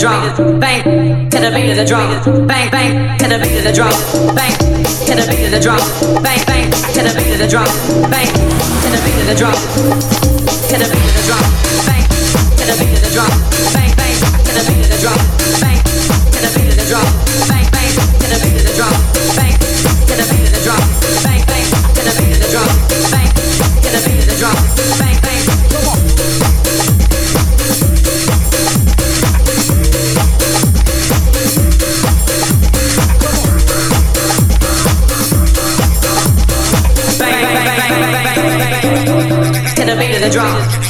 drum, bang to the beat of the drum, bang bang to the beat of the drum, bang to the beat of the drum, bang bang to the beat of the drum, bang to the beat of the drum, to the beat of the drum, bang to the beat of the drum, bang bang to the beat of the drum, bang to the beat of the drum, bang bang to the beat of the drum, bang to the beat of the drum, bang bang to the beat of the drum, bang to the beat of the drum, bang bang. Come on. The beat